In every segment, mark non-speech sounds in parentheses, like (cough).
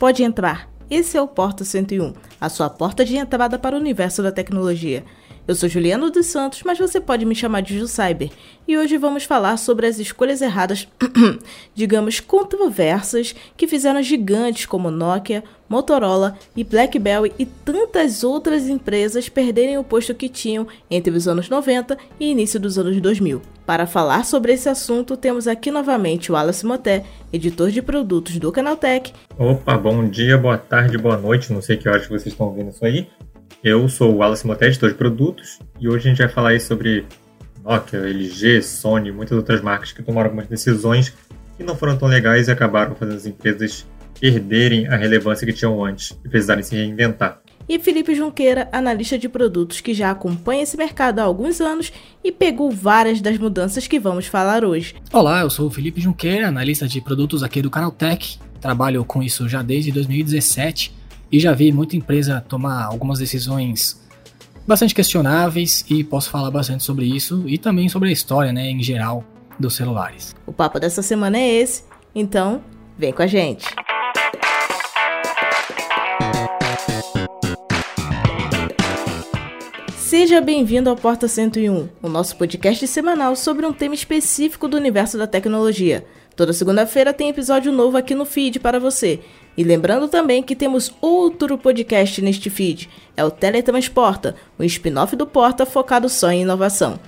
pode entrar. Esse é o Porta 101, a sua porta de entrada para o universo da tecnologia. Eu sou Juliano dos Santos, mas você pode me chamar de Ju Cyber. E hoje vamos falar sobre as escolhas erradas, (clears throat) digamos, controversas, que fizeram gigantes como Nokia, Motorola e BlackBerry e tantas outras empresas perderem o posto que tinham entre os anos 90 e início dos anos 2000. Para falar sobre esse assunto, temos aqui novamente o Wallace Moté, editor de produtos do Canaltech. Opa, bom dia, boa tarde, boa noite, não sei que horas vocês estão ouvindo isso aí. Eu sou o Wallace Moté, editor de produtos, e hoje a gente vai falar aí sobre Nokia, LG, Sony, muitas outras marcas que tomaram algumas decisões que não foram tão legais e acabaram fazendo as empresas perderem a relevância que tinham antes e precisarem se reinventar. E Felipe Junqueira, analista de produtos que já acompanha esse mercado há alguns anos e pegou várias das mudanças que vamos falar hoje. Olá, eu sou o Felipe Junqueira, analista de produtos aqui do Canaltech. Trabalho com isso já desde 2017 e já vi muita empresa tomar algumas decisões bastante questionáveis e posso falar bastante sobre isso e também sobre a história, né, em geral dos celulares. O papo dessa semana é esse, então vem com a gente. Seja bem-vindo ao Porta 101, o nosso podcast semanal sobre um tema específico do universo da tecnologia. Toda segunda-feira tem episódio novo aqui no feed para você. E lembrando também que temos outro podcast neste feed, é o Teletransporta, o um spin-off do Porta focado só em inovação.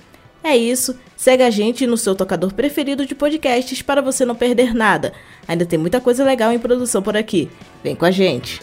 É isso, segue a gente no seu tocador preferido de podcasts para você não perder nada. Ainda tem muita coisa legal em produção por aqui. Vem com a gente!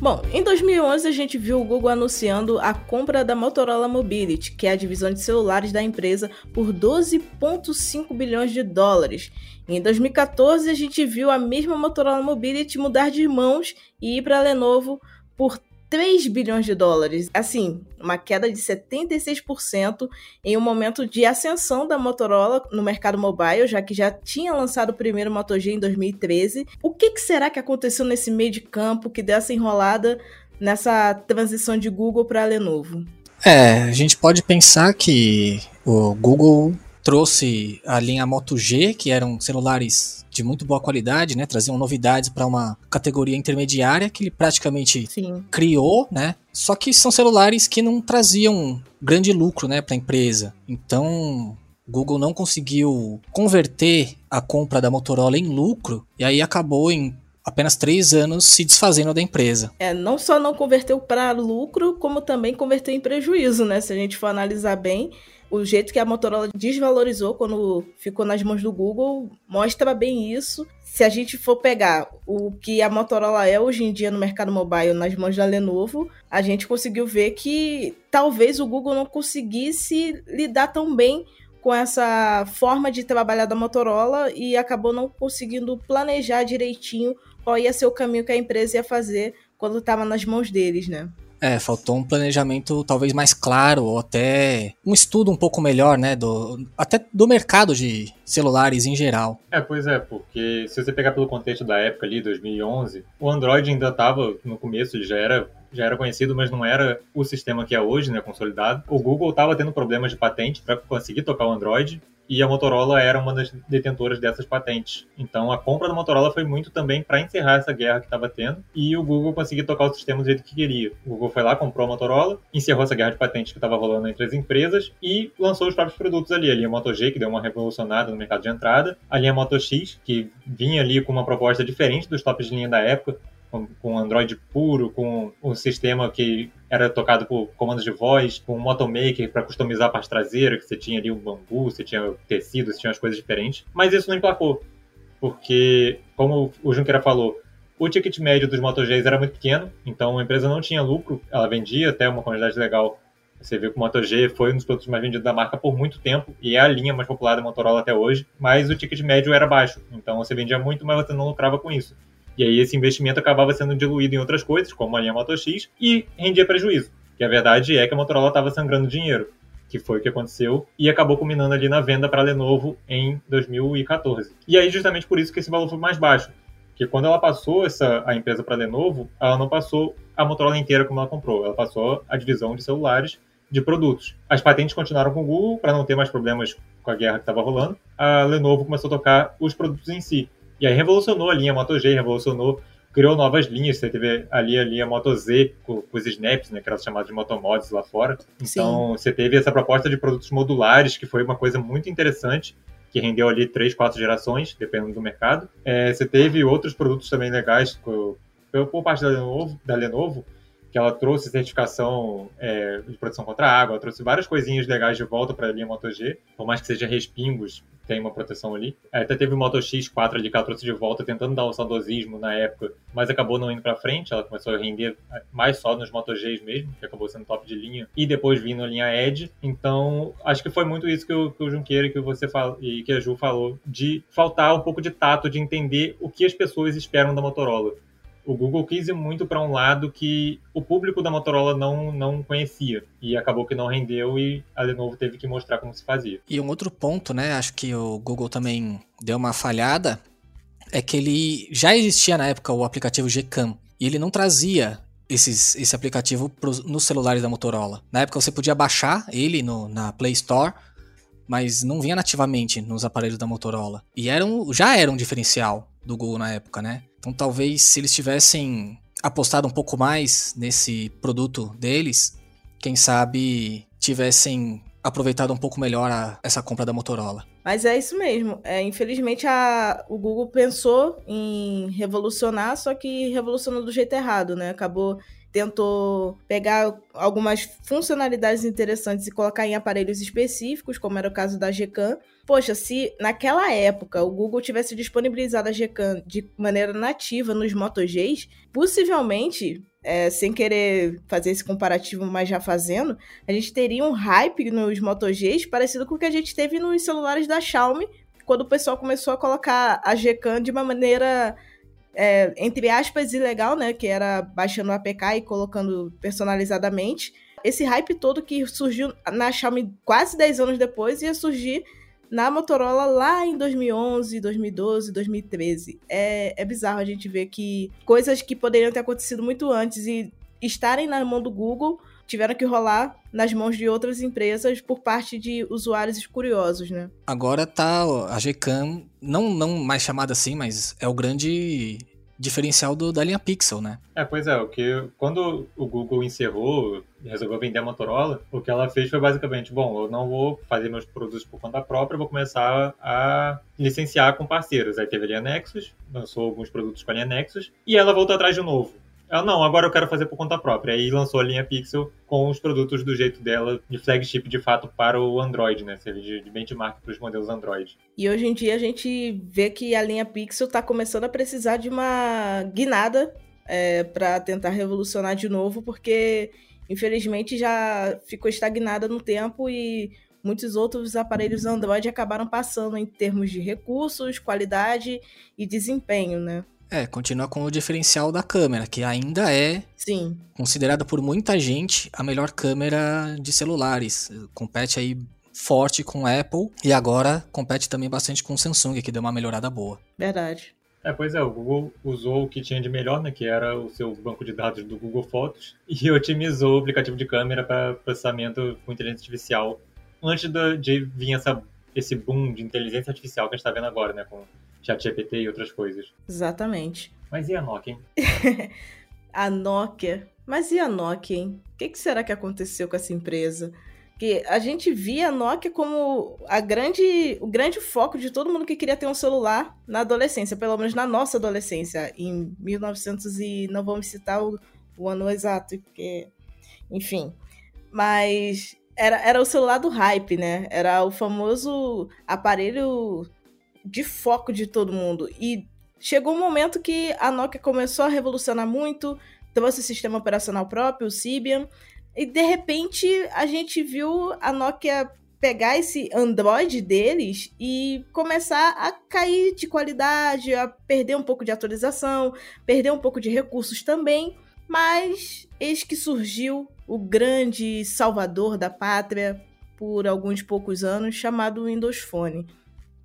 Bom, em 2011 a gente viu o Google anunciando a compra da Motorola Mobility, que é a divisão de celulares da empresa, por 12,5 bilhões de dólares. Em 2014 a gente viu a mesma Motorola Mobility mudar de mãos e ir para a Lenovo por 3 bilhões de dólares. Assim, uma queda de 76% em um momento de ascensão da Motorola no mercado mobile, já que já tinha lançado o primeiro Moto G em 2013. O que, que será que aconteceu nesse meio de campo que deu essa enrolada nessa transição de Google para Lenovo? É, a gente pode pensar que o Google trouxe a linha Moto G, que eram celulares de muito boa qualidade, né? Traziam novidades para uma categoria intermediária que ele praticamente Sim. criou, né? Só que são celulares que não traziam grande lucro, né, para a empresa. Então, Google não conseguiu converter a compra da Motorola em lucro e aí acabou em apenas três anos se desfazendo da empresa. É, não só não converteu para lucro, como também converteu em prejuízo, né? Se a gente for analisar bem, o jeito que a Motorola desvalorizou quando ficou nas mãos do Google mostra bem isso. Se a gente for pegar o que a Motorola é hoje em dia no mercado mobile nas mãos da Lenovo, a gente conseguiu ver que talvez o Google não conseguisse lidar tão bem com essa forma de trabalhar da Motorola e acabou não conseguindo planejar direitinho qual ia ser o caminho que a empresa ia fazer quando estava nas mãos deles, né? É, faltou um planejamento talvez mais claro, ou até um estudo um pouco melhor, né? Do, até do mercado de celulares em geral. É, pois é, porque se você pegar pelo contexto da época ali, 2011, o Android ainda estava no começo, ele já era já era conhecido, mas não era o sistema que é hoje, né, consolidado. O Google estava tendo problemas de patente para conseguir tocar o Android e a Motorola era uma das detentoras dessas patentes. Então a compra da Motorola foi muito também para encerrar essa guerra que estava tendo e o Google conseguir tocar o sistema do jeito que queria. O Google foi lá, comprou a Motorola, encerrou essa guerra de patentes que estava rolando entre as empresas e lançou os próprios produtos ali. A linha Moto G, que deu uma revolucionada no mercado de entrada, a linha Moto X, que vinha ali com uma proposta diferente dos tops de linha da época, com, Android puro, com um sistema que era tocado por comandos de voz, com um Motomaker para customizar a parte traseira, que você tinha ali o bambu, você tinha tecido, você tinha as coisas diferentes. Mas isso não emplacou, porque, como o Junqueira falou, o ticket médio dos Moto Gs era muito pequeno, então a empresa não tinha lucro, ela vendia até uma quantidade legal. Você viu que o Moto G foi um dos produtos mais vendidos da marca por muito tempo e é a linha mais popular da Motorola até hoje, mas o ticket médio era baixo, então você vendia muito, mas você não lucrava com isso. E aí esse investimento acabava sendo diluído em outras coisas, como a linha Moto X, e rendia prejuízo. Que a verdade é que a Motorola estava sangrando dinheiro, que foi o que aconteceu, e acabou culminando ali na venda para a Lenovo em 2014. E aí justamente por isso que esse valor foi mais baixo, que quando ela passou essa, a empresa para a Lenovo, ela não passou a Motorola inteira como ela comprou, ela passou a divisão de celulares de produtos. As patentes continuaram com o Google para não ter mais problemas com a guerra que estava rolando. A Lenovo começou a tocar os produtos em si. E aí revolucionou a linha Moto G, revolucionou, criou novas linhas. Você teve ali a linha Moto Z com, com os snaps, né, que era chamado de Motomods lá fora. Então Sim. você teve essa proposta de produtos modulares, que foi uma coisa muito interessante que rendeu ali três, quatro gerações, dependendo do mercado. É, você teve outros produtos também legais por, por parte da Lenovo, da Lenovo que ela trouxe certificação é, de proteção contra a água, ela trouxe várias coisinhas legais de volta para a linha Moto G, por mais que seja respingos, tem uma proteção ali. É, até teve o Moto X4 ali que ela trouxe de volta, tentando dar o saudosismo na época, mas acabou não indo para frente, ela começou a render mais só nos Moto Gs mesmo, que acabou sendo top de linha, e depois vindo a linha Edge. Então, acho que foi muito isso que o, que o Junqueira que você e que a Ju falou, de faltar um pouco de tato, de entender o que as pessoas esperam da Motorola o Google quis ir muito para um lado que o público da Motorola não, não conhecia. E acabou que não rendeu e a Lenovo teve que mostrar como se fazia. E um outro ponto, né? Acho que o Google também deu uma falhada. É que ele já existia na época o aplicativo Gcam. E ele não trazia esses, esse aplicativo pros, nos celulares da Motorola. Na época você podia baixar ele no, na Play Store, mas não vinha nativamente nos aparelhos da Motorola. E era um, já era um diferencial do Google na época, né? Então talvez se eles tivessem apostado um pouco mais nesse produto deles, quem sabe tivessem aproveitado um pouco melhor a, essa compra da Motorola. Mas é isso mesmo. É, infelizmente a, o Google pensou em revolucionar, só que revolucionou do jeito errado, né? Acabou tentou pegar algumas funcionalidades interessantes e colocar em aparelhos específicos, como era o caso da Gcam. Poxa, se naquela época o Google tivesse disponibilizado a Gcam de maneira nativa nos Moto Gs, possivelmente, é, sem querer fazer esse comparativo, mas já fazendo, a gente teria um hype nos Moto Gs parecido com o que a gente teve nos celulares da Xiaomi, quando o pessoal começou a colocar a Gcam de uma maneira é, entre aspas, ilegal, né? Que era baixando o APK e colocando personalizadamente. Esse hype todo que surgiu na Xiaomi quase 10 anos depois ia surgir na Motorola lá em 2011, 2012, 2013. É, é bizarro a gente ver que coisas que poderiam ter acontecido muito antes e estarem na mão do Google tiveram que rolar nas mãos de outras empresas por parte de usuários curiosos, né? Agora tá a Gcam, não, não mais chamada assim, mas é o grande diferencial do, da linha Pixel, né? É, pois é, o que quando o Google encerrou e resolveu vender a Motorola, o que ela fez foi basicamente, bom, eu não vou fazer meus produtos por conta própria, vou começar a licenciar com parceiros. Aí teve a linha Nexus, lançou alguns produtos com a linha Nexus, e ela voltou atrás de novo. Ela, não, agora eu quero fazer por conta própria. Aí lançou a linha Pixel com os produtos do jeito dela, de flagship de fato para o Android, né? Servir de benchmark para os modelos Android. E hoje em dia a gente vê que a linha Pixel está começando a precisar de uma guinada é, para tentar revolucionar de novo, porque infelizmente já ficou estagnada no tempo e muitos outros aparelhos Android acabaram passando em termos de recursos, qualidade e desempenho, né? É, continua com o diferencial da câmera, que ainda é Sim. considerada por muita gente a melhor câmera de celulares. Compete aí forte com Apple e agora compete também bastante com o Samsung, que deu uma melhorada boa. Verdade. É, pois é, o Google usou o que tinha de melhor, né, que era o seu banco de dados do Google Fotos, (laughs) e otimizou o aplicativo de câmera para processamento com inteligência artificial, antes de vir essa, esse boom de inteligência artificial que a gente está vendo agora, né, com ChatGPT e outras coisas. Exatamente. Mas e a Nokia, hein? (laughs) a Nokia. Mas e a Nokia, hein? O que, que será que aconteceu com essa empresa? Que a gente via a Nokia como a grande, o grande foco de todo mundo que queria ter um celular na adolescência, pelo menos na nossa adolescência, em 1900 e não vamos citar o, o ano exato, porque, enfim. Mas era, era o celular do hype, né? Era o famoso aparelho de foco de todo mundo. E chegou um momento que a Nokia começou a revolucionar muito, trouxe o sistema operacional próprio, o Symbian, e de repente a gente viu a Nokia pegar esse Android deles e começar a cair de qualidade, a perder um pouco de atualização, perder um pouco de recursos também, mas eis que surgiu o grande salvador da pátria por alguns poucos anos, chamado Windows Phone.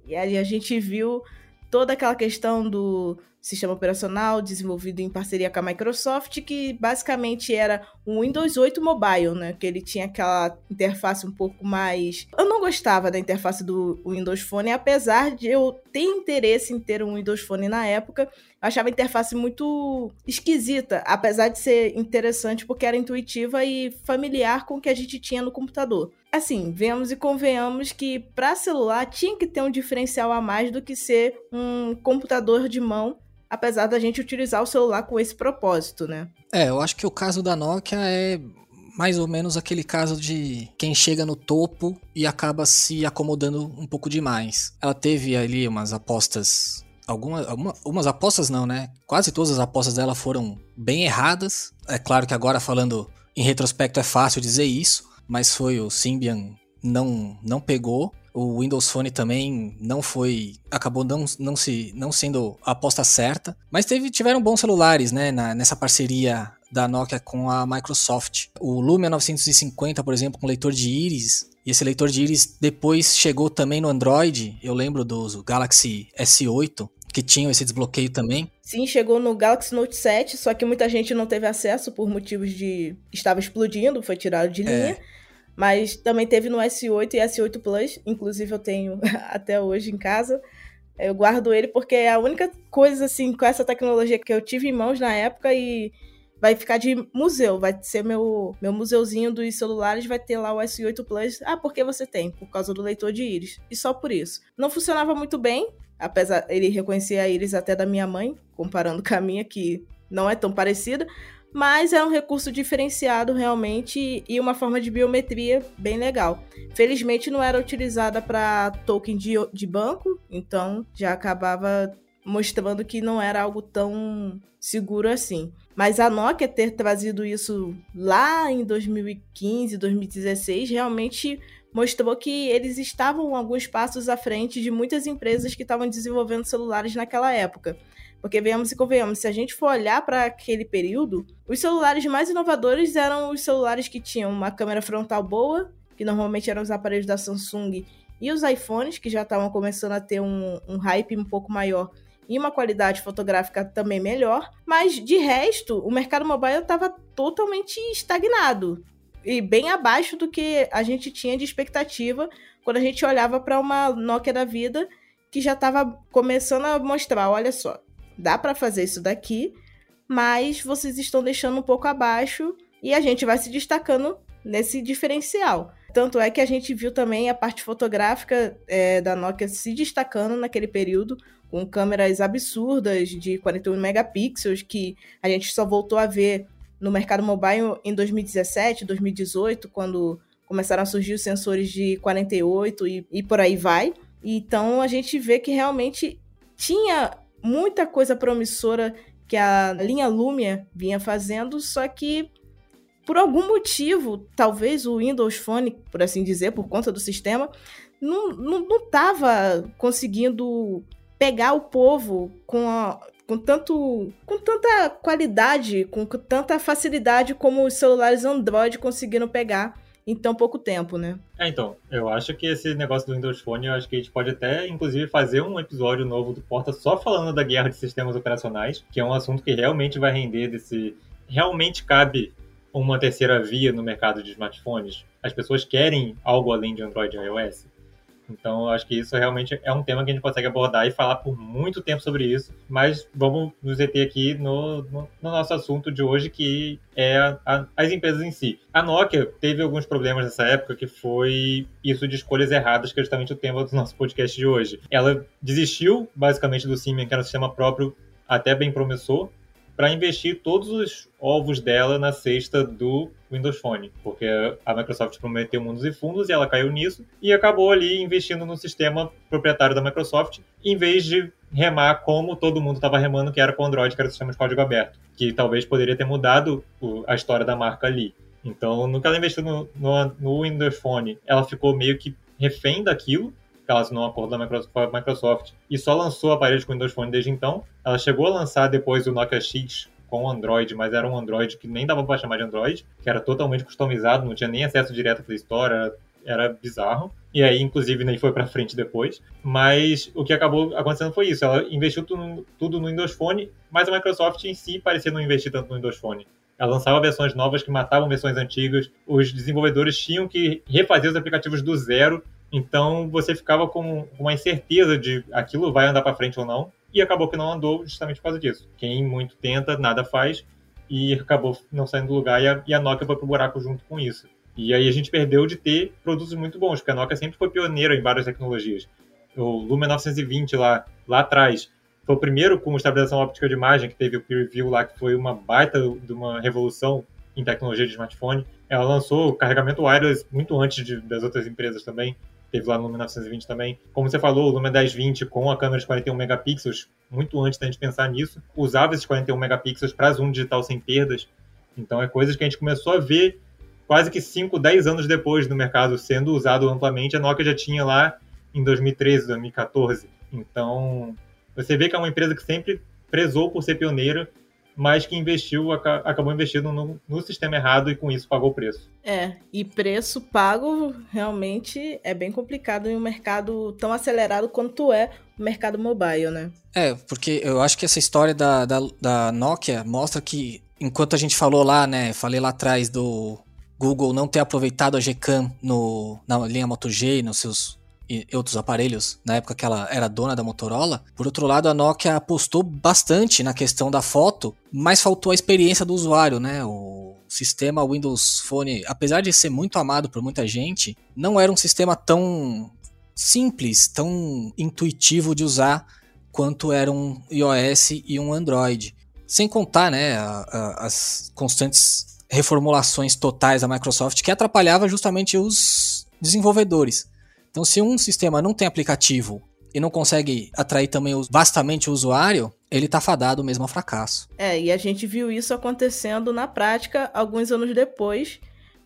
E aí a gente viu toda aquela questão do sistema operacional desenvolvido em parceria com a Microsoft, que basicamente era um Windows 8 Mobile, né? Que ele tinha aquela interface um pouco mais. Eu não gostava da interface do Windows Phone, apesar de eu ter interesse em ter um Windows Phone na época. Eu achava a interface muito esquisita, apesar de ser interessante porque era intuitiva e familiar com o que a gente tinha no computador. Assim, vemos e convenhamos que para celular tinha que ter um diferencial a mais do que ser um computador de mão apesar da gente utilizar o celular com esse propósito, né? É, eu acho que o caso da Nokia é mais ou menos aquele caso de quem chega no topo e acaba se acomodando um pouco demais. Ela teve ali umas apostas. Algumas, algumas apostas não, né? Quase todas as apostas dela foram bem erradas. É claro que agora falando em retrospecto é fácil dizer isso, mas foi o Symbian não não pegou. O Windows Phone também não foi. acabou não, não, se, não sendo a aposta certa. Mas teve, tiveram bons celulares, né? Na, nessa parceria da Nokia com a Microsoft. O Lumia 950, por exemplo, com leitor de íris. E esse leitor de íris depois chegou também no Android. Eu lembro do Galaxy S8, que tinham esse desbloqueio também. Sim, chegou no Galaxy Note 7, só que muita gente não teve acesso por motivos de. estava explodindo, foi tirado de linha. É. Mas também teve no S8 e S8 Plus, inclusive eu tenho (laughs) até hoje em casa. Eu guardo ele porque é a única coisa assim com essa tecnologia que eu tive em mãos na época e vai ficar de museu, vai ser meu meu museuzinho dos celulares, vai ter lá o S8 Plus. Ah, por que você tem? Por causa do leitor de íris. E só por isso. Não funcionava muito bem, apesar ele reconhecer a íris até da minha mãe, comparando com a minha que não é tão parecida, mas é um recurso diferenciado realmente e uma forma de biometria bem legal. Felizmente não era utilizada para token de, de banco, então já acabava mostrando que não era algo tão seguro assim. Mas a Nokia ter trazido isso lá em 2015, 2016, realmente mostrou que eles estavam alguns passos à frente de muitas empresas que estavam desenvolvendo celulares naquela época. Porque venhamos e convenhamos, se a gente for olhar para aquele período, os celulares mais inovadores eram os celulares que tinham uma câmera frontal boa, que normalmente eram os aparelhos da Samsung, e os iPhones, que já estavam começando a ter um, um hype um pouco maior e uma qualidade fotográfica também melhor. Mas de resto, o mercado mobile estava totalmente estagnado e bem abaixo do que a gente tinha de expectativa quando a gente olhava para uma Nokia da vida que já estava começando a mostrar, olha só, dá para fazer isso daqui, mas vocês estão deixando um pouco abaixo e a gente vai se destacando nesse diferencial. Tanto é que a gente viu também a parte fotográfica é, da Nokia se destacando naquele período, com câmeras absurdas de 41 megapixels, que a gente só voltou a ver no mercado mobile em 2017, 2018, quando começaram a surgir os sensores de 48 e, e por aí vai. Então a gente vê que realmente tinha muita coisa promissora que a linha Lumia vinha fazendo, só que por algum motivo, talvez o Windows Phone, por assim dizer, por conta do sistema, não estava não, não conseguindo pegar o povo com, a, com, tanto, com tanta qualidade, com tanta facilidade como os celulares Android conseguiram pegar em tão pouco tempo, né? É, então, eu acho que esse negócio do Windows Phone, eu acho que a gente pode até, inclusive, fazer um episódio novo do Porta só falando da guerra de sistemas operacionais, que é um assunto que realmente vai render desse... Realmente cabe uma terceira via no mercado de smartphones. As pessoas querem algo além de Android e iOS. Então, acho que isso realmente é um tema que a gente consegue abordar e falar por muito tempo sobre isso. Mas vamos nos deter aqui no, no, no nosso assunto de hoje, que é a, a, as empresas em si. A Nokia teve alguns problemas nessa época, que foi isso de escolhas erradas, que é justamente o tema do nosso podcast de hoje. Ela desistiu, basicamente, do Symbian, que era um sistema próprio até bem promissor, para investir todos os ovos dela na cesta do Windows Phone, porque a Microsoft prometeu mundos e fundos e ela caiu nisso e acabou ali investindo no sistema proprietário da Microsoft, em vez de remar como todo mundo estava remando, que era com o Android, que era o sistema de código aberto, que talvez poderia ter mudado a história da marca ali. Então, no que ela investiu no, no, no Windows Phone, ela ficou meio que refém daquilo, ela assinou um acordo com a Microsoft e só lançou aparelhos com Windows Phone desde então. Ela chegou a lançar depois o Nokia X com Android, mas era um Android que nem dava para chamar de Android, que era totalmente customizado, não tinha nem acesso direto à Play Store, era, era bizarro. E aí, inclusive, nem foi para frente depois. Mas o que acabou acontecendo foi isso. Ela investiu tudo, tudo no Windows Phone, mas a Microsoft em si parecia não investir tanto no Windows Phone. Ela lançava versões novas que matavam versões antigas. Os desenvolvedores tinham que refazer os aplicativos do zero. Então você ficava com uma incerteza de aquilo vai andar para frente ou não. E acabou que não andou justamente por causa disso. Quem muito tenta, nada faz. E acabou não saindo do lugar e a, e a Nokia foi pro buraco junto com isso. E aí a gente perdeu de ter produtos muito bons, porque a Nokia sempre foi pioneira em várias tecnologias. O Lumia 920 lá, lá atrás foi o primeiro com estabilização óptica de imagem, que teve o peer review lá, que foi uma baita de uma revolução em tecnologia de smartphone. Ela lançou o carregamento wireless muito antes de, das outras empresas também. Teve lá no Lumia 920 também. Como você falou, o Lumia 1020 com a câmera de 41 megapixels, muito antes da gente pensar nisso, usava esses 41 megapixels para zoom digital sem perdas. Então é coisas que a gente começou a ver quase que 5, 10 anos depois do mercado sendo usado amplamente, a Nokia já tinha lá em 2013, 2014. Então, você vê que é uma empresa que sempre prezou por ser pioneira, mas que investiu, acabou investindo no, no, sistema errado e com isso pagou o preço. É, e preço pago realmente é bem complicado em um mercado tão acelerado quanto é o mercado mobile, né? É, porque eu acho que essa história da, da, da Nokia mostra que, enquanto a gente falou lá, né, falei lá atrás do Google não ter aproveitado a Gcam no, na linha Moto G nos seus e outros aparelhos, na época que ela era dona da Motorola. Por outro lado, a Nokia apostou bastante na questão da foto, mas faltou a experiência do usuário, né? O sistema Windows Phone, apesar de ser muito amado por muita gente, não era um sistema tão simples, tão intuitivo de usar quanto era um iOS e um Android. Sem contar, né, a, a, as constantes reformulações totais da Microsoft que atrapalhava justamente os desenvolvedores. Então, se um sistema não tem aplicativo e não consegue atrair também vastamente o usuário, ele está fadado mesmo ao fracasso. É, e a gente viu isso acontecendo na prática alguns anos depois,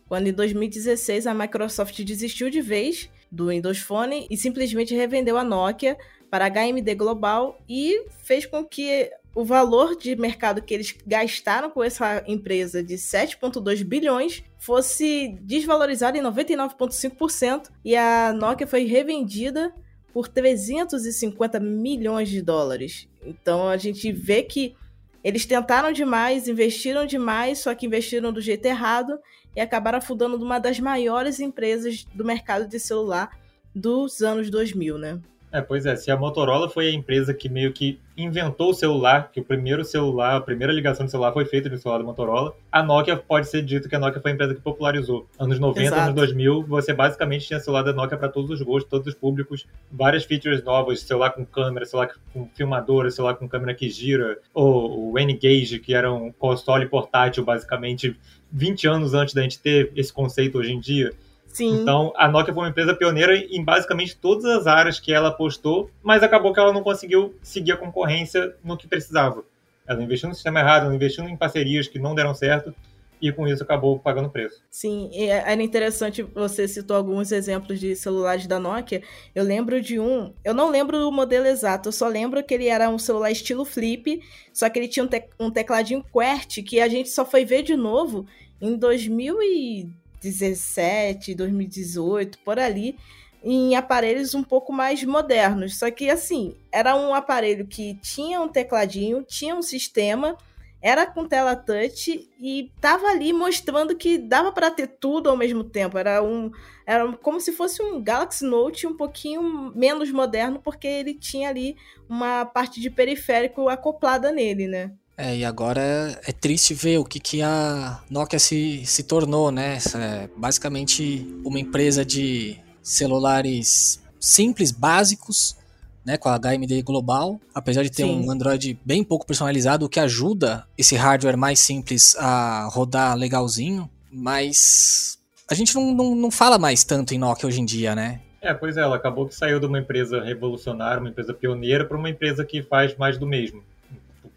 quando em 2016 a Microsoft desistiu de vez do Windows Phone e simplesmente revendeu a Nokia para a HMD Global e fez com que o valor de mercado que eles gastaram com essa empresa de 7,2 bilhões fosse desvalorizado em 99,5% e a Nokia foi revendida por 350 milhões de dólares. Então a gente vê que eles tentaram demais, investiram demais, só que investiram do jeito errado e acabaram afundando uma das maiores empresas do mercado de celular dos anos 2000, né? É, pois é, se a Motorola foi a empresa que meio que inventou o celular, que o primeiro celular, a primeira ligação de celular foi feita no celular da Motorola, a Nokia pode ser dito que a Nokia foi a empresa que popularizou. Anos 90, Exato. anos 2000, você basicamente tinha celular da Nokia para todos os gostos, todos os públicos, várias features novas, celular com câmera, celular com filmadora, celular com câmera que gira, ou o N-Gage, que era um console portátil, basicamente 20 anos antes da gente ter esse conceito hoje em dia. Sim. Então, a Nokia foi uma empresa pioneira em basicamente todas as áreas que ela apostou, mas acabou que ela não conseguiu seguir a concorrência no que precisava. Ela investiu no sistema errado, ela investiu em parcerias que não deram certo, e com isso acabou pagando preço. Sim, é, era interessante, você citou alguns exemplos de celulares da Nokia. Eu lembro de um, eu não lembro o modelo exato, eu só lembro que ele era um celular estilo flip, só que ele tinha um, te, um tecladinho QWERTY que a gente só foi ver de novo em 2000 e 2017, 2018, por ali, em aparelhos um pouco mais modernos. Só que assim, era um aparelho que tinha um tecladinho, tinha um sistema, era com tela touch e tava ali mostrando que dava para ter tudo ao mesmo tempo. Era um era como se fosse um Galaxy Note um pouquinho menos moderno porque ele tinha ali uma parte de periférico acoplada nele, né? É, e agora é, triste ver o que, que a Nokia se, se tornou, né? É basicamente uma empresa de celulares simples, básicos, né? Com a HMD Global, apesar de ter Sim. um Android bem pouco personalizado, o que ajuda esse hardware mais simples a rodar legalzinho, mas a gente não, não, não fala mais tanto em Nokia hoje em dia, né? É, pois é, ela acabou que saiu de uma empresa revolucionária, uma empresa pioneira, para uma empresa que faz mais do mesmo.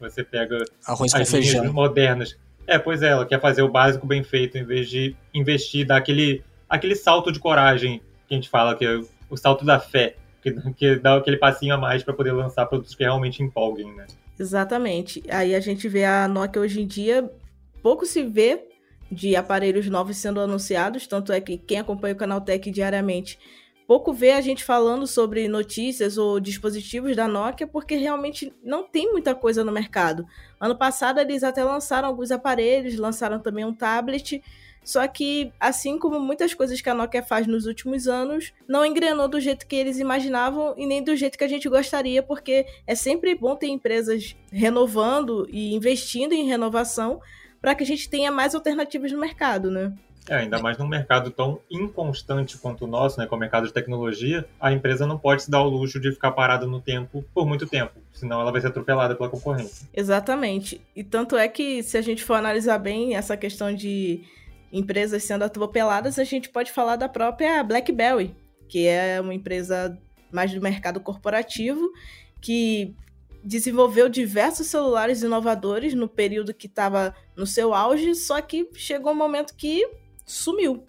Você pega Arroz as feijão. modernas. É, pois é, ela quer fazer o básico bem feito em vez de investir, dar aquele, aquele salto de coragem que a gente fala, que é o salto da fé, que, que dá aquele passinho a mais para poder lançar produtos que realmente empolguem, né? Exatamente. Aí a gente vê a Nokia hoje em dia, pouco se vê de aparelhos novos sendo anunciados, tanto é que quem acompanha o canal Tech diariamente pouco vê a gente falando sobre notícias ou dispositivos da Nokia, porque realmente não tem muita coisa no mercado. Ano passado eles até lançaram alguns aparelhos, lançaram também um tablet, só que, assim como muitas coisas que a Nokia faz nos últimos anos, não engrenou do jeito que eles imaginavam e nem do jeito que a gente gostaria, porque é sempre bom ter empresas renovando e investindo em renovação para que a gente tenha mais alternativas no mercado, né? É, ainda mais num mercado tão inconstante quanto o nosso, né, com o mercado de tecnologia, a empresa não pode se dar o luxo de ficar parada no tempo por muito tempo, senão ela vai ser atropelada pela concorrência. Exatamente. E tanto é que, se a gente for analisar bem essa questão de empresas sendo atropeladas, a gente pode falar da própria BlackBerry, que é uma empresa mais do mercado corporativo, que desenvolveu diversos celulares inovadores no período que estava no seu auge, só que chegou um momento que sumiu.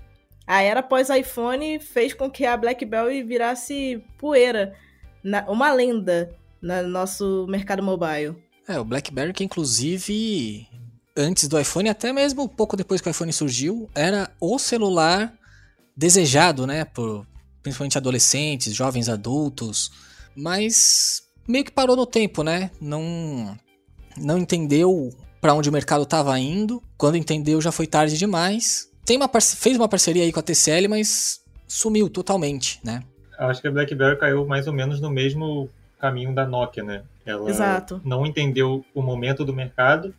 A era pós-iPhone fez com que a BlackBerry virasse poeira, na, uma lenda no nosso mercado mobile. É, o BlackBerry que inclusive antes do iPhone, até mesmo pouco depois que o iPhone surgiu, era o celular desejado, né, por principalmente adolescentes, jovens adultos, mas meio que parou no tempo, né? Não não entendeu para onde o mercado estava indo. Quando entendeu já foi tarde demais tem uma fez uma parceria aí com a TCL, mas sumiu totalmente, né? Acho que a BlackBerry caiu mais ou menos no mesmo caminho da Nokia, né? Ela Exato. não entendeu o momento do mercado.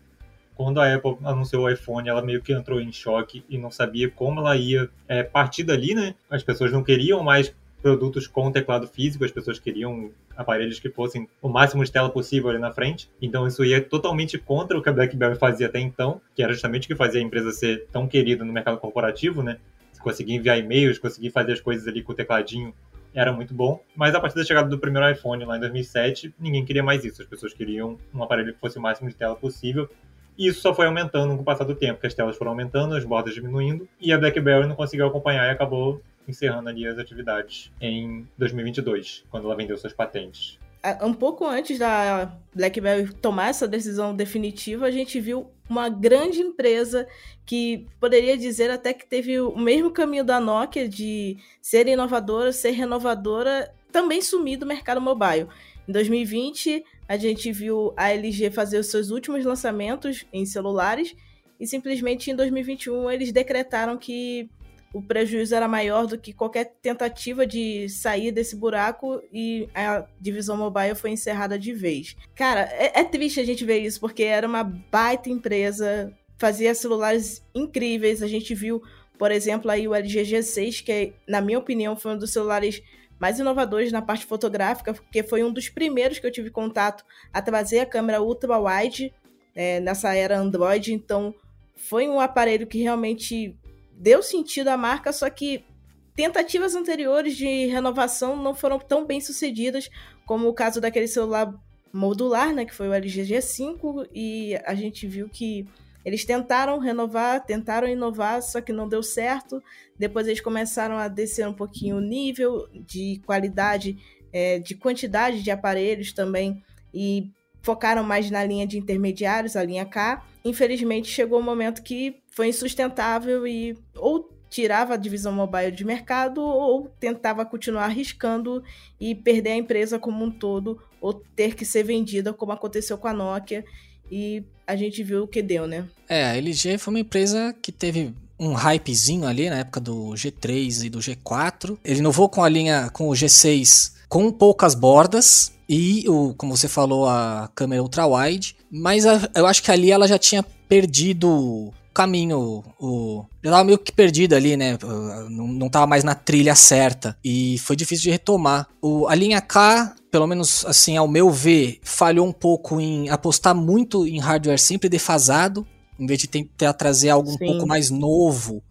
Quando a Apple anunciou o iPhone, ela meio que entrou em choque e não sabia como ela ia é, partir dali, né? As pessoas não queriam mais produtos com teclado físico, as pessoas queriam aparelhos que fossem o máximo de tela possível ali na frente. Então isso ia totalmente contra o que a BlackBerry fazia até então, que era justamente o que fazia a empresa ser tão querida no mercado corporativo, né? Conseguir enviar e-mails, conseguir fazer as coisas ali com o tecladinho era muito bom. Mas a partir da chegada do primeiro iPhone lá em 2007, ninguém queria mais isso. As pessoas queriam um aparelho que fosse o máximo de tela possível. E isso só foi aumentando com o passar do tempo, que as telas foram aumentando, as bordas diminuindo, e a BlackBerry não conseguiu acompanhar e acabou encerrando ali as atividades em 2022, quando ela vendeu suas patentes. Um pouco antes da BlackBerry tomar essa decisão definitiva, a gente viu uma grande empresa que poderia dizer até que teve o mesmo caminho da Nokia de ser inovadora, ser renovadora, também sumir do mercado mobile. Em 2020, a gente viu a LG fazer os seus últimos lançamentos em celulares e simplesmente em 2021 eles decretaram que o prejuízo era maior do que qualquer tentativa de sair desse buraco e a divisão mobile foi encerrada de vez. Cara, é, é triste a gente ver isso, porque era uma baita empresa, fazia celulares incríveis. A gente viu, por exemplo, aí o LG G6, que na minha opinião foi um dos celulares mais inovadores na parte fotográfica, porque foi um dos primeiros que eu tive contato a trazer a câmera ultra wide é, nessa era Android. Então, foi um aparelho que realmente deu sentido à marca, só que tentativas anteriores de renovação não foram tão bem sucedidas, como o caso daquele celular modular, né, que foi o LG G5, e a gente viu que eles tentaram renovar, tentaram inovar, só que não deu certo. Depois eles começaram a descer um pouquinho o nível de qualidade, é, de quantidade de aparelhos também, e focaram mais na linha de intermediários, a linha K. Infelizmente, chegou um momento que foi insustentável e ou tirava a divisão mobile de mercado ou tentava continuar arriscando e perder a empresa como um todo ou ter que ser vendida, como aconteceu com a Nokia. E a gente viu o que deu, né? É, a LG foi uma empresa que teve um hypezinho ali na época do G3 e do G4. Ele inovou com a linha com o G6 com poucas bordas e o, como você falou, a câmera ultra wide, mas a, eu acho que ali ela já tinha perdido caminho, o já tava meio que perdida ali, né? Não, não tava mais na trilha certa e foi difícil de retomar. O, a linha K, pelo menos assim, ao meu ver, falhou um pouco em apostar muito em hardware sempre defasado, em vez de tentar trazer algo Sim. um pouco mais novo,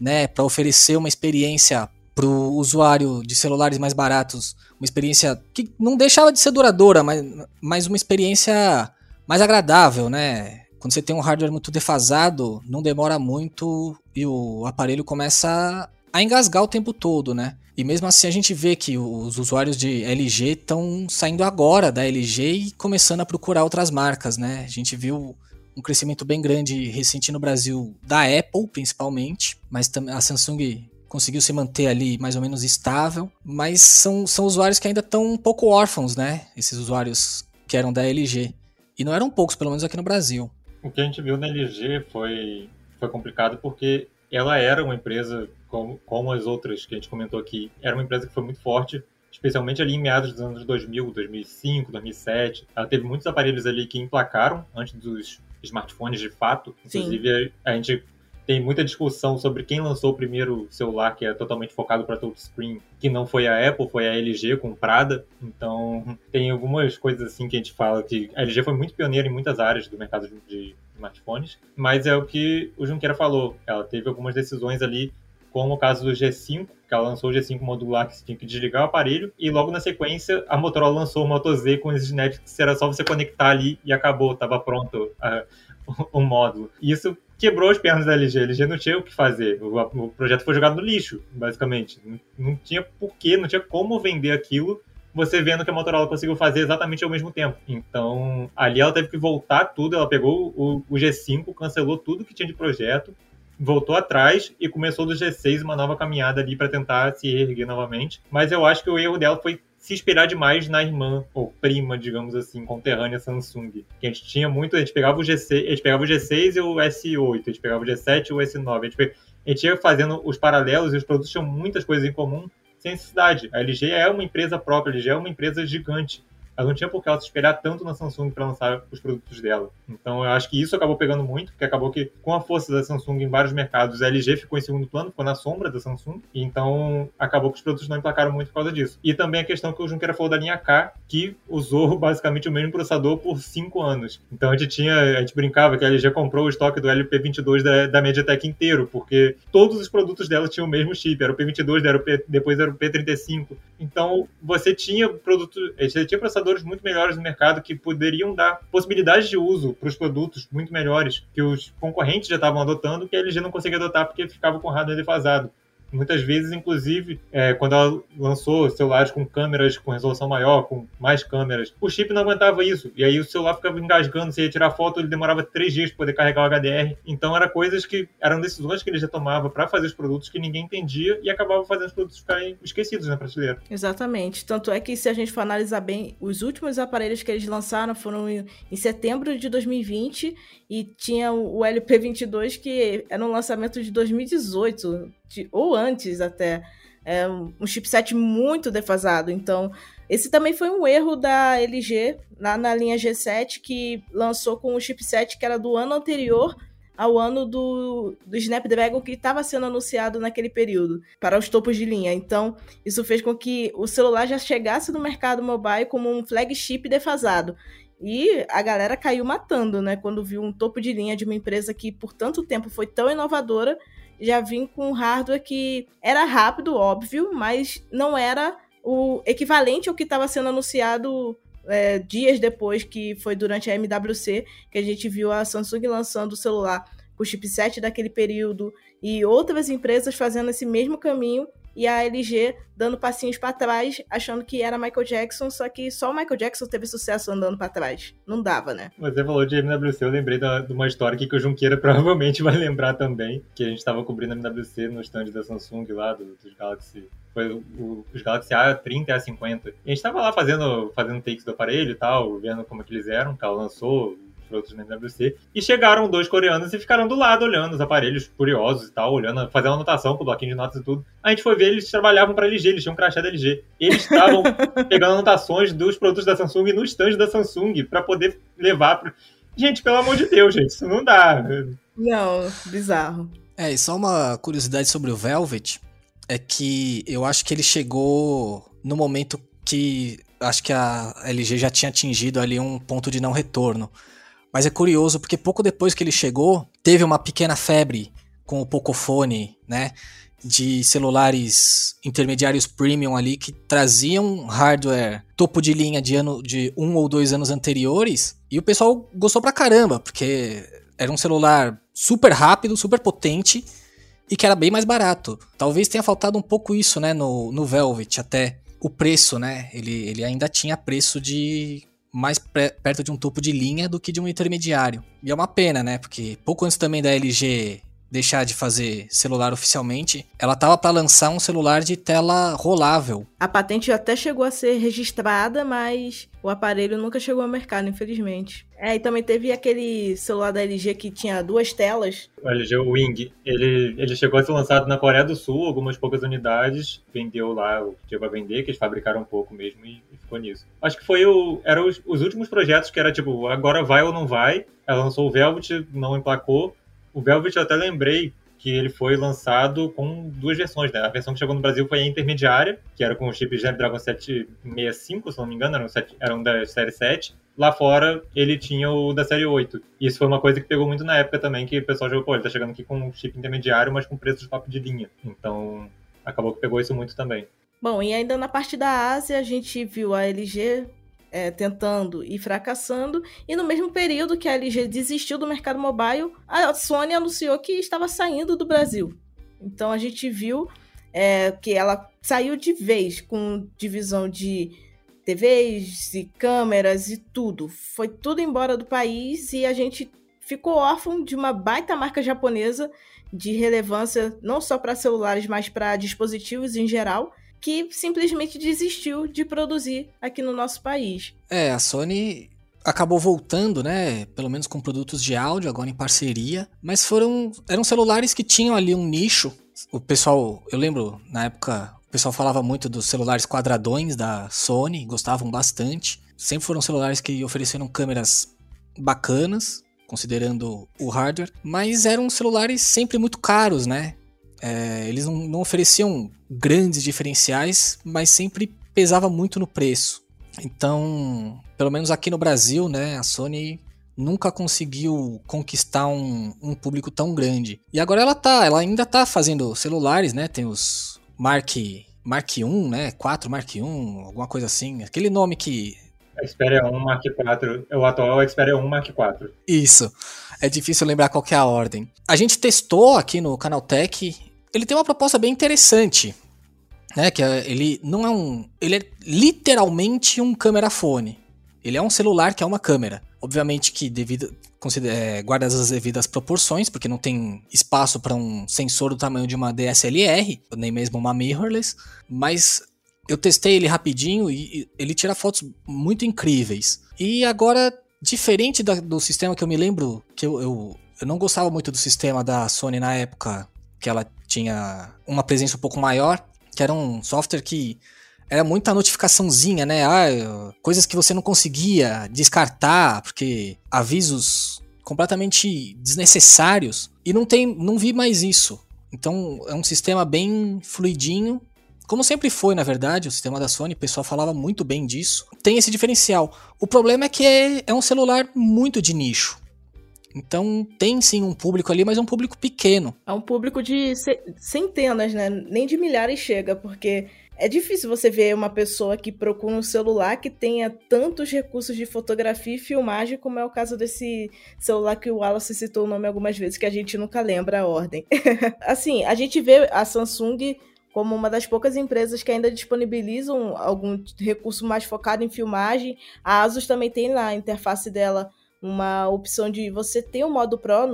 né, para oferecer uma experiência para o usuário de celulares mais baratos, uma experiência que não deixava de ser duradoura, mas, mas uma experiência mais agradável, né? Quando você tem um hardware muito defasado, não demora muito e o aparelho começa a engasgar o tempo todo, né? E mesmo assim a gente vê que os usuários de LG estão saindo agora da LG e começando a procurar outras marcas, né? A gente viu um crescimento bem grande recente no Brasil da Apple, principalmente, mas a Samsung conseguiu se manter ali mais ou menos estável, mas são, são usuários que ainda estão um pouco órfãos, né? Esses usuários que eram da LG. E não eram poucos, pelo menos aqui no Brasil. O que a gente viu na LG foi, foi complicado porque ela era uma empresa, como, como as outras que a gente comentou aqui, era uma empresa que foi muito forte, especialmente ali em meados dos anos 2000, 2005, 2007. Ela teve muitos aparelhos ali que emplacaram antes dos smartphones de fato. Inclusive, a, a gente tem muita discussão sobre quem lançou o primeiro celular que é totalmente focado para touchscreen, que não foi a Apple, foi a LG comprada. Então, tem algumas coisas assim que a gente fala que a LG foi muito pioneira em muitas áreas do mercado de smartphones, mas é o que o Junqueira falou. Ela teve algumas decisões ali como o caso do G5, que ela lançou o G5 modular que você tinha que desligar o aparelho, e logo na sequência a Motorola lançou o Moto Z com esses net que era só você conectar ali e acabou, estava pronto (laughs) uh, o módulo. Isso quebrou as pernas da LG. A LG não tinha o que fazer. O, o projeto foi jogado no lixo, basicamente. Não, não tinha porquê, não tinha como vender aquilo você vendo que a Motorola conseguiu fazer exatamente ao mesmo tempo. Então, ali ela teve que voltar tudo, ela pegou o, o, G5, cancelou tudo que tinha de projeto, voltou atrás e começou do G6 uma nova caminhada ali para tentar se reerguer novamente. Mas eu acho que o erro dela foi se inspirar demais na irmã ou prima, digamos assim, conterrânea Samsung. Que a gente tinha muito, a gente pegava o G6, a gente pegava o G6 e o S8, a gente pegava o G7 e o S9, a gente, a gente ia fazendo os paralelos e os produtos tinham muitas coisas em comum sem necessidade. A LG é uma empresa própria, a LG é uma empresa gigante ela não tinha por que ela se esperar tanto na Samsung para lançar os produtos dela. Então eu acho que isso acabou pegando muito, porque acabou que com a força da Samsung em vários mercados, a LG ficou em segundo plano, ficou na sombra da Samsung, e então acabou que os produtos não emplacaram muito por causa disso. E também a questão que o Junqueira falou da linha K, que usou (laughs) basicamente o mesmo processador por cinco anos. Então a gente tinha, a gente brincava que a LG comprou o estoque do LP22 da, da MediaTek inteiro, porque todos os produtos dela tinham o mesmo chip, era o P22, era o P, depois era o P35. Então você tinha produto, você tinha processador muito melhores no mercado que poderiam dar possibilidades de uso para os produtos muito melhores que os concorrentes já estavam adotando, que a LG não conseguia adotar porque ficava com hardware defasado. Muitas vezes, inclusive, é, quando ela lançou celulares com câmeras com resolução maior, com mais câmeras, o chip não aguentava isso. E aí o celular ficava engasgando. Você ia tirar foto, ele demorava três dias para poder carregar o HDR. Então, eram coisas que eram decisões que ele já tomava para fazer os produtos que ninguém entendia e acabava fazendo os produtos ficarem esquecidos na prateleira. Exatamente. Tanto é que, se a gente for analisar bem, os últimos aparelhos que eles lançaram foram em setembro de 2020 e tinha o LP22 que era um lançamento de 2018 de, ou antes até. É um chipset muito defasado. Então, esse também foi um erro da LG lá na linha G7, que lançou com o chipset que era do ano anterior ao ano do, do Snapdragon que estava sendo anunciado naquele período, para os topos de linha. Então, isso fez com que o celular já chegasse no mercado mobile como um flagship defasado. E a galera caiu matando, né? Quando viu um topo de linha de uma empresa que por tanto tempo foi tão inovadora, já vim com um hardware que era rápido, óbvio, mas não era o equivalente ao que estava sendo anunciado é, dias depois, que foi durante a MWC, que a gente viu a Samsung lançando o celular com o chipset daquele período e outras empresas fazendo esse mesmo caminho e a LG dando passinhos para trás, achando que era Michael Jackson, só que só o Michael Jackson teve sucesso andando para trás. Não dava, né? Você falou de MWC, eu lembrei de uma história que o Junqueira (laughs) provavelmente vai lembrar também, que a gente estava cobrindo a MWC no stand da Samsung lá, do, dos Galaxy foi o, os Galaxy A30 e A50. E a gente estava lá fazendo, fazendo takes do aparelho e tal, vendo como é que eles eram, que ela lançou outros na MWC. E chegaram dois coreanos e ficaram do lado olhando os aparelhos curiosos e tal, olhando, fazendo anotação com o bloquinho de notas e tudo. A gente foi ver, eles trabalhavam para LG, eles tinham um crachá da LG. Eles estavam (laughs) pegando anotações dos produtos da Samsung no stand da Samsung para poder levar pro... Gente, pelo amor de Deus, gente, isso não dá. Não, bizarro. É, e só uma curiosidade sobre o Velvet é que eu acho que ele chegou no momento que acho que a LG já tinha atingido ali um ponto de não retorno. Mas é curioso porque pouco depois que ele chegou, teve uma pequena febre com o Pocophone, né? De celulares intermediários premium ali que traziam hardware topo de linha de ano de um ou dois anos anteriores. E o pessoal gostou pra caramba, porque era um celular super rápido, super potente e que era bem mais barato. Talvez tenha faltado um pouco isso, né, no, no Velvet, até o preço, né? Ele, ele ainda tinha preço de mais perto de um topo de linha do que de um intermediário. E é uma pena, né? Porque pouco antes também da LG deixar de fazer celular oficialmente, ela tava para lançar um celular de tela rolável. A patente até chegou a ser registrada, mas o aparelho nunca chegou ao mercado, infelizmente. É, e também teve aquele celular da LG que tinha duas telas. O LG Wing, ele, ele chegou a ser lançado na Coreia do Sul, algumas poucas unidades, vendeu lá o que tinha pra vender, que eles fabricaram um pouco mesmo e, e ficou nisso. Acho que foi o, eram os, os últimos projetos que era tipo, agora vai ou não vai. Ela lançou o Velvet, não emplacou, o Velvet eu até lembrei que ele foi lançado com duas versões, né? A versão que chegou no Brasil foi a intermediária, que era com o chip Snapdragon 765, se não me engano, era um, 7, era um da série 7. Lá fora, ele tinha o da série 8. E isso foi uma coisa que pegou muito na época também, que o pessoal jogou, pô, ele tá chegando aqui com um chip intermediário, mas com preço de papo de linha. Então, acabou que pegou isso muito também. Bom, e ainda na parte da Ásia, a gente viu a LG é, tentando e fracassando. E no mesmo período que a LG desistiu do mercado mobile, a Sony anunciou que estava saindo do Brasil. Então a gente viu é, que ela saiu de vez com divisão de TVs e câmeras e tudo. Foi tudo embora do país e a gente ficou órfão de uma baita marca japonesa de relevância não só para celulares, mas para dispositivos em geral que simplesmente desistiu de produzir aqui no nosso país. É, a Sony acabou voltando, né, pelo menos com produtos de áudio, agora em parceria, mas foram eram celulares que tinham ali um nicho. O pessoal, eu lembro na época, o pessoal falava muito dos celulares quadradões da Sony, gostavam bastante. Sempre foram celulares que ofereceram câmeras bacanas, considerando o hardware, mas eram celulares sempre muito caros, né? É, eles não, não, ofereciam grandes diferenciais, mas sempre pesava muito no preço. Então, pelo menos aqui no Brasil, né, a Sony nunca conseguiu conquistar um, um, público tão grande. E agora ela tá, ela ainda tá fazendo celulares, né? Tem os Mark Mark 1, né? 4 Mark 1, alguma coisa assim. Aquele nome que Xperia 1 Mark 4, o atual Xperia 1 Mark 4. Isso. É difícil lembrar qual é a ordem. A gente testou aqui no Canaltech ele tem uma proposta bem interessante, né? Que é, ele não é um, ele é literalmente um fone. Ele é um celular que é uma câmera. Obviamente que devido é, guarda as devidas proporções, porque não tem espaço para um sensor do tamanho de uma DSLR, nem mesmo uma mirrorless, mas eu testei ele rapidinho e ele tira fotos muito incríveis. E agora, diferente da, do sistema que eu me lembro, que eu, eu, eu não gostava muito do sistema da Sony na época que ela tinha uma presença um pouco maior, que era um software que era muita notificaçãozinha, né? Ah, coisas que você não conseguia descartar, porque avisos completamente desnecessários. E não tem, não vi mais isso. Então é um sistema bem fluidinho, como sempre foi, na verdade, o sistema da Sony, o pessoal falava muito bem disso. Tem esse diferencial. O problema é que é, é um celular muito de nicho. Então tem sim um público ali, mas é um público pequeno. É um público de centenas, né? Nem de milhares chega, porque é difícil você ver uma pessoa que procura um celular que tenha tantos recursos de fotografia e filmagem, como é o caso desse celular que o Wallace citou o nome algumas vezes, que a gente nunca lembra a ordem. (laughs) assim, a gente vê a Samsung como uma das poucas empresas que ainda disponibilizam algum recurso mais focado em filmagem. A Asus também tem na interface dela uma opção de você ter o modo Pro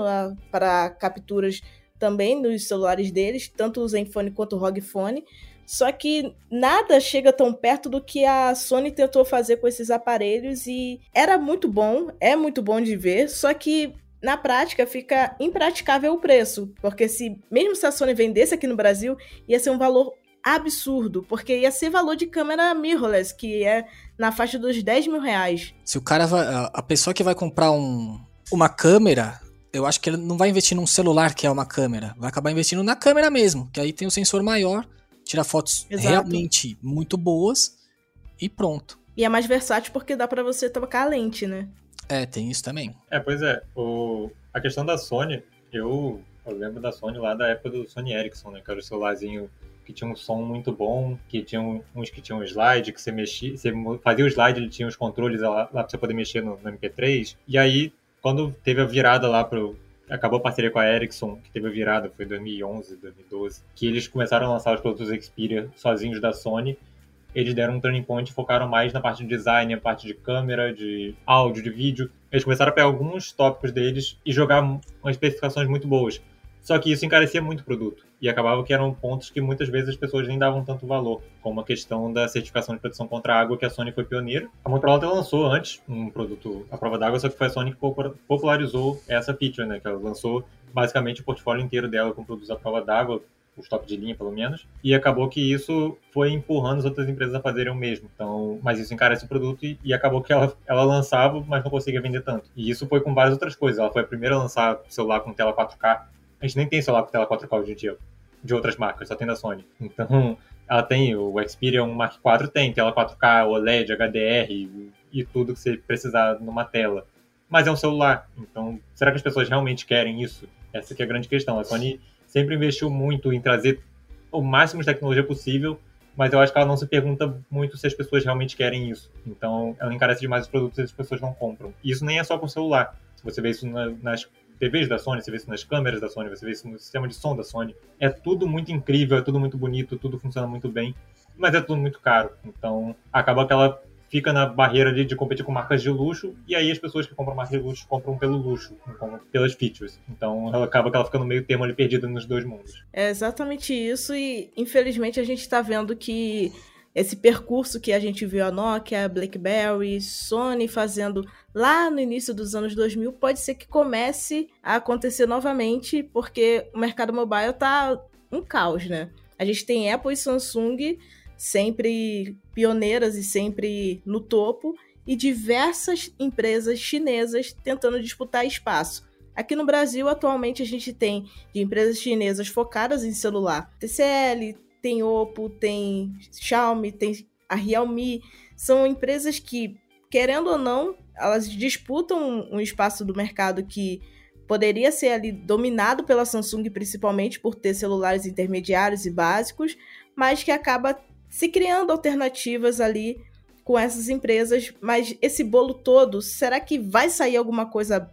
para capturas também nos celulares deles, tanto o Zenfone quanto o ROG Phone. Só que nada chega tão perto do que a Sony tentou fazer com esses aparelhos e era muito bom, é muito bom de ver, só que na prática fica impraticável o preço, porque se mesmo se a Sony vendesse aqui no Brasil, ia ser um valor absurdo, porque ia ser valor de câmera mirrorless, que é na faixa dos 10 mil reais. Se o cara vai. A pessoa que vai comprar um, uma câmera, eu acho que ele não vai investir num celular que é uma câmera. Vai acabar investindo na câmera mesmo, que aí tem um sensor maior, tira fotos Exato. realmente muito boas e pronto. E é mais versátil porque dá para você trocar a lente, né? É, tem isso também. É, pois é. O... A questão da Sony, eu, eu lembro da Sony lá da época do Sony Ericsson, né? Que era o celularzinho que tinha um som muito bom, que tinha uns que tinham slide, que você mexia, você fazia o slide, ele tinha os controles lá, lá pra você poder mexer no, no, MP3. E aí, quando teve a virada lá pro. Acabou a parceria com a Ericsson, que teve a virada, foi 2011, 2012, que eles começaram a lançar os produtos Xperia sozinhos da Sony. eles deram um turning point e focaram mais na parte de design, a parte de câmera, de áudio, de vídeo. Eles começaram a pegar alguns tópicos deles e jogar umas especificações muito boas. Só que isso encarecia muito o produto. E acabava que eram pontos que muitas vezes as pessoas nem davam tanto valor, como a questão da certificação de proteção contra água, que a Sony foi pioneira. A Motorola até lançou antes um produto à prova d'água, só que foi a Sony que popularizou essa feature, né? Que ela lançou basicamente o portfólio inteiro dela com produtos à prova d'água, os top de linha, pelo menos, e acabou que isso foi empurrando as outras empresas a fazerem o mesmo. Então, mas isso encarece o produto e, e, acabou que ela, ela lançava, mas não conseguia vender tanto. E isso foi com várias outras coisas. Ela foi a primeira a lançar celular com tela 4K a gente nem tem celular com tela 4K hoje em dia, de outras marcas, só tem da Sony. Então, (laughs) ela tem, o Xperia 1 Mark IV tem tela 4K, OLED, HDR e, tudo que você precisar numa tela. Mas é um celular, então será que as pessoas realmente querem isso? Essa que é a grande questão. A Sony sempre investiu muito em trazer o máximo de tecnologia possível, mas eu acho que ela não se pergunta muito se as pessoas realmente querem isso. Então, ela encarece demais os produtos e as pessoas não compram. E isso nem é só com celular. Você vê isso na, nas TVs da Sony, você vê isso nas câmeras da Sony, você vê isso no sistema de som da Sony. É tudo muito incrível, é tudo muito bonito, tudo funciona muito bem, mas é tudo muito caro. Então, acaba que ela fica na barreira de, de competir com marcas de luxo, e aí as pessoas que compram marcas de luxo compram pelo luxo, não compram pelas features. Então, ela acaba que ela fica no meio termo ali perdida nos dois mundos. É exatamente isso, e infelizmente a gente está vendo que esse percurso que a gente viu a Nokia, a BlackBerry, Sony fazendo lá no início dos anos 2000, pode ser que comece a acontecer novamente, porque o mercado mobile tá um caos, né? A gente tem Apple e Samsung sempre pioneiras e sempre no topo, e diversas empresas chinesas tentando disputar espaço. Aqui no Brasil, atualmente, a gente tem de empresas chinesas focadas em celular, TCL, tem Oppo, tem Xiaomi, tem a Realme. São empresas que, querendo ou não, elas disputam um espaço do mercado que poderia ser ali dominado pela Samsung, principalmente por ter celulares intermediários e básicos, mas que acaba se criando alternativas ali com essas empresas. Mas esse bolo todo, será que vai sair alguma coisa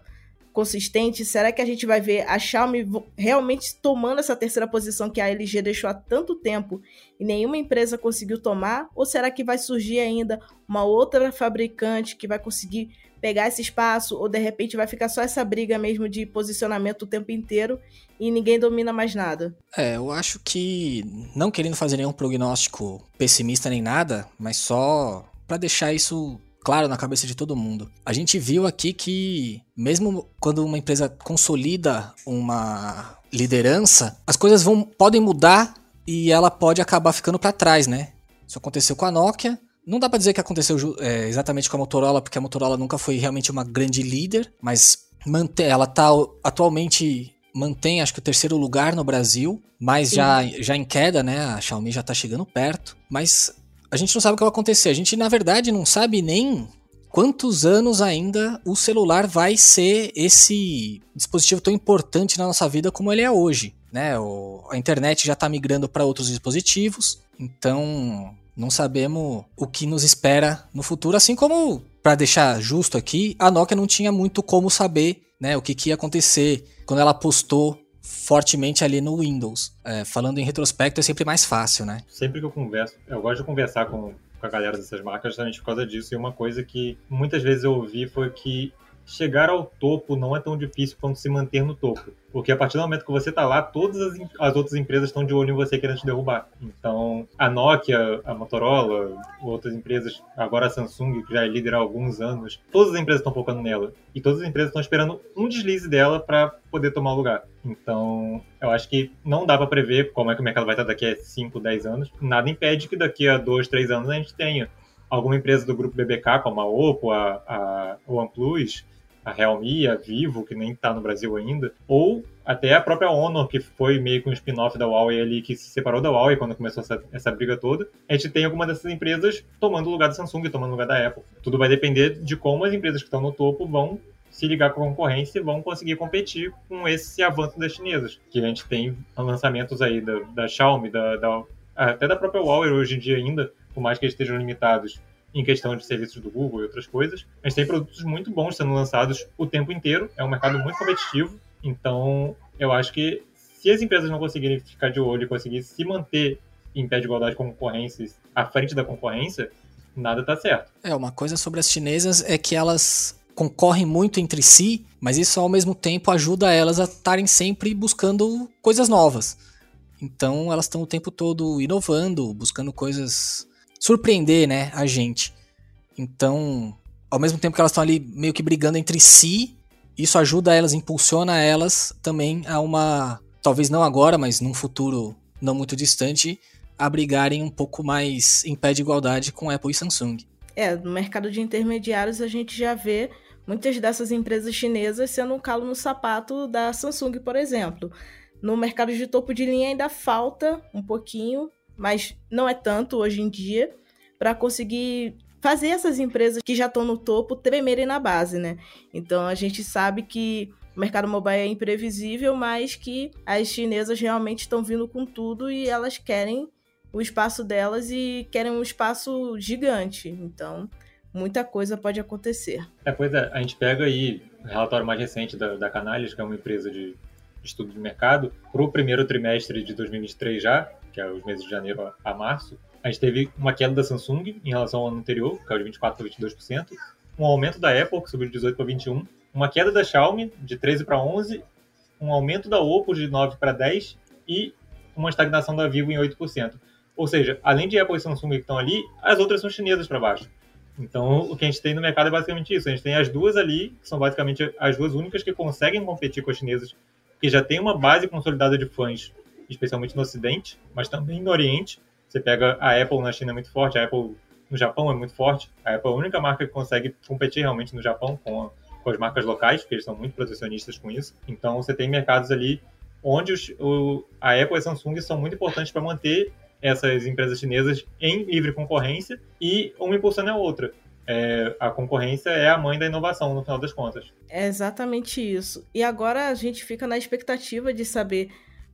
consistente? Será que a gente vai ver a Xiaomi realmente tomando essa terceira posição que a LG deixou há tanto tempo e nenhuma empresa conseguiu tomar? Ou será que vai surgir ainda uma outra fabricante que vai conseguir pegar esse espaço? Ou de repente vai ficar só essa briga mesmo de posicionamento o tempo inteiro e ninguém domina mais nada? É, eu acho que, não querendo fazer nenhum prognóstico pessimista nem nada, mas só para deixar isso claro na cabeça de todo mundo. A gente viu aqui que, mesmo quando uma empresa consolida uma liderança, as coisas vão, podem mudar e ela pode acabar ficando para trás, né? Isso aconteceu com a Nokia. Não dá para dizer que aconteceu é, exatamente com a Motorola, porque a Motorola nunca foi realmente uma grande líder, mas mantém, ela tá atualmente mantém acho que o terceiro lugar no Brasil, mas já, já em queda, né? A Xiaomi já tá chegando perto, mas a gente não sabe o que vai acontecer. A gente, na verdade, não sabe nem quantos anos ainda o celular vai ser esse dispositivo tão importante na nossa vida como ele é hoje. Né? O, a internet já está migrando para outros dispositivos, então não sabemos o que nos espera no futuro, assim como, para deixar justo aqui, a Nokia não tinha muito como saber né, o que, que ia acontecer quando ela postou fortemente ali no Windows. É, falando em retrospecto é sempre mais fácil, né? Sempre que eu converso, eu gosto de conversar com, com a galera dessas marcas justamente por causa disso. E uma coisa que muitas vezes eu ouvi foi que chegar ao topo não é tão difícil quanto se manter no topo. Porque a partir do momento que você está lá, todas as, as, outras empresas estão de olho em você querendo te derrubar. Então, a Nokia, a Motorola, outras empresas, agora a Samsung, que já é líder há alguns anos, todas as empresas estão focando nela. E todas as empresas estão esperando um deslize dela para poder tomar o lugar. Então, eu acho que não dá para prever como é que o mercado vai estar daqui a 5, 10 anos. Nada impede que daqui a 2, 3 anos a gente tenha alguma empresa do grupo BBK, como a Oppo, a, a OnePlus, a Realme, a Vivo, que nem está no Brasil ainda, ou até a própria Honor, que foi meio que um spin-off da Huawei ali, que se separou da Huawei quando começou essa, essa briga toda, a gente tem alguma dessas empresas tomando o lugar da Samsung, tomando o lugar da Apple. Tudo vai depender de como as empresas que estão no topo vão se ligar com a concorrência e vão conseguir competir com esse avanço das chinesas. Que a gente tem lançamentos aí da, da Xiaomi, da, da, até da própria Huawei hoje em dia ainda, por mais que eles estejam limitados em questão de serviços do Google e outras coisas. Gente tem produtos muito bons sendo lançados o tempo inteiro, é um mercado muito competitivo, então eu acho que se as empresas não conseguirem ficar de olho e conseguir se manter em pé de igualdade com concorrência, à frente da concorrência, nada está certo. É, uma coisa sobre as chinesas é que elas concorrem muito entre si, mas isso ao mesmo tempo ajuda elas a estarem sempre buscando coisas novas. Então elas estão o tempo todo inovando, buscando coisas surpreender, né, a gente. Então, ao mesmo tempo que elas estão ali meio que brigando entre si, isso ajuda elas, impulsiona elas também a uma, talvez não agora, mas num futuro não muito distante, a brigarem um pouco mais em pé de igualdade com Apple e Samsung. É, no mercado de intermediários a gente já vê muitas dessas empresas chinesas sendo um calo no sapato da Samsung, por exemplo. No mercado de topo de linha ainda falta um pouquinho, mas não é tanto hoje em dia, para conseguir fazer essas empresas que já estão no topo tremerem na base, né? Então a gente sabe que o mercado mobile é imprevisível, mas que as chinesas realmente estão vindo com tudo e elas querem o espaço delas e querem um espaço gigante. Então, muita coisa pode acontecer. É, pois é, a gente pega aí o relatório mais recente da, da Canalys, que é uma empresa de estudo de mercado, para o primeiro trimestre de 2023 já, que é os meses de janeiro a março, a gente teve uma queda da Samsung em relação ao ano anterior, que caiu de 24% para 22%, um aumento da Apple, que subiu de 18% para 21%, uma queda da Xiaomi, de 13% para 11%, um aumento da Oppo, de 9% para 10%, e uma estagnação da Vivo em 8%. Ou seja, além de Apple e Samsung que estão ali, as outras são chinesas para baixo. Então, o que a gente tem no mercado é basicamente isso. A gente tem as duas ali, que são basicamente as duas únicas que conseguem competir com as chinesas, que já tem uma base consolidada de fãs, especialmente no Ocidente, mas também no Oriente. Você pega a Apple na China é muito forte, a Apple no Japão é muito forte. A Apple é a única marca que consegue competir realmente no Japão com, a, com as marcas locais, porque eles são muito protecionistas com isso. Então, você tem mercados ali onde os, o, a Apple e a Samsung são muito importantes para manter essas empresas chinesas em livre concorrência e uma impulsiona a outra. É, a concorrência é a mãe da inovação, no final das contas. É exatamente isso. E agora a gente fica na expectativa de saber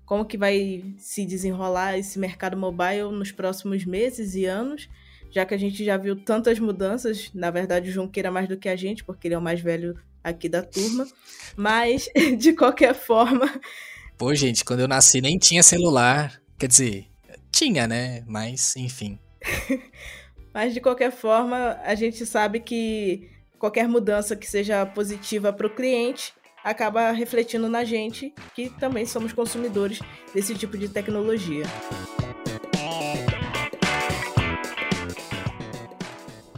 como que vai se desenrolar esse mercado mobile nos próximos meses e anos, já que a gente já viu tantas mudanças. Na verdade, o João queira mais do que a gente, porque ele é o mais velho aqui da turma. Mas, (laughs) de qualquer forma. Pô, gente, quando eu nasci nem tinha celular. Quer dizer, tinha, né? Mas, enfim. (laughs) Mas, de qualquer forma, a gente sabe que qualquer mudança que seja positiva para o cliente acaba refletindo na gente, que também somos consumidores desse tipo de tecnologia.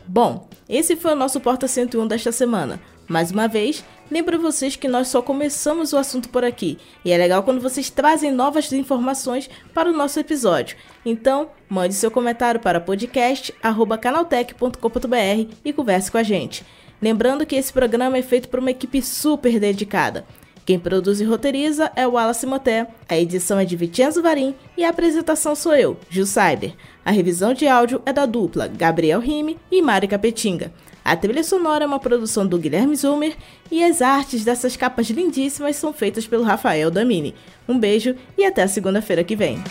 Bom, esse foi o nosso Porta 101 desta semana. Mais uma vez, lembro vocês que nós só começamos o assunto por aqui, e é legal quando vocês trazem novas informações para o nosso episódio. Então, mande seu comentário para podcast@canaltech.com.br e converse com a gente. Lembrando que esse programa é feito por uma equipe super dedicada. Quem produz e roteiriza é o Wallace Moté, a edição é de Vicenzo Varim e a apresentação sou eu, Gil Saider. A revisão de áudio é da dupla Gabriel Rime e Mari Capetinga. A trilha sonora é uma produção do Guilherme Zumer e as artes dessas capas lindíssimas são feitas pelo Rafael Damini. Um beijo e até segunda-feira que vem.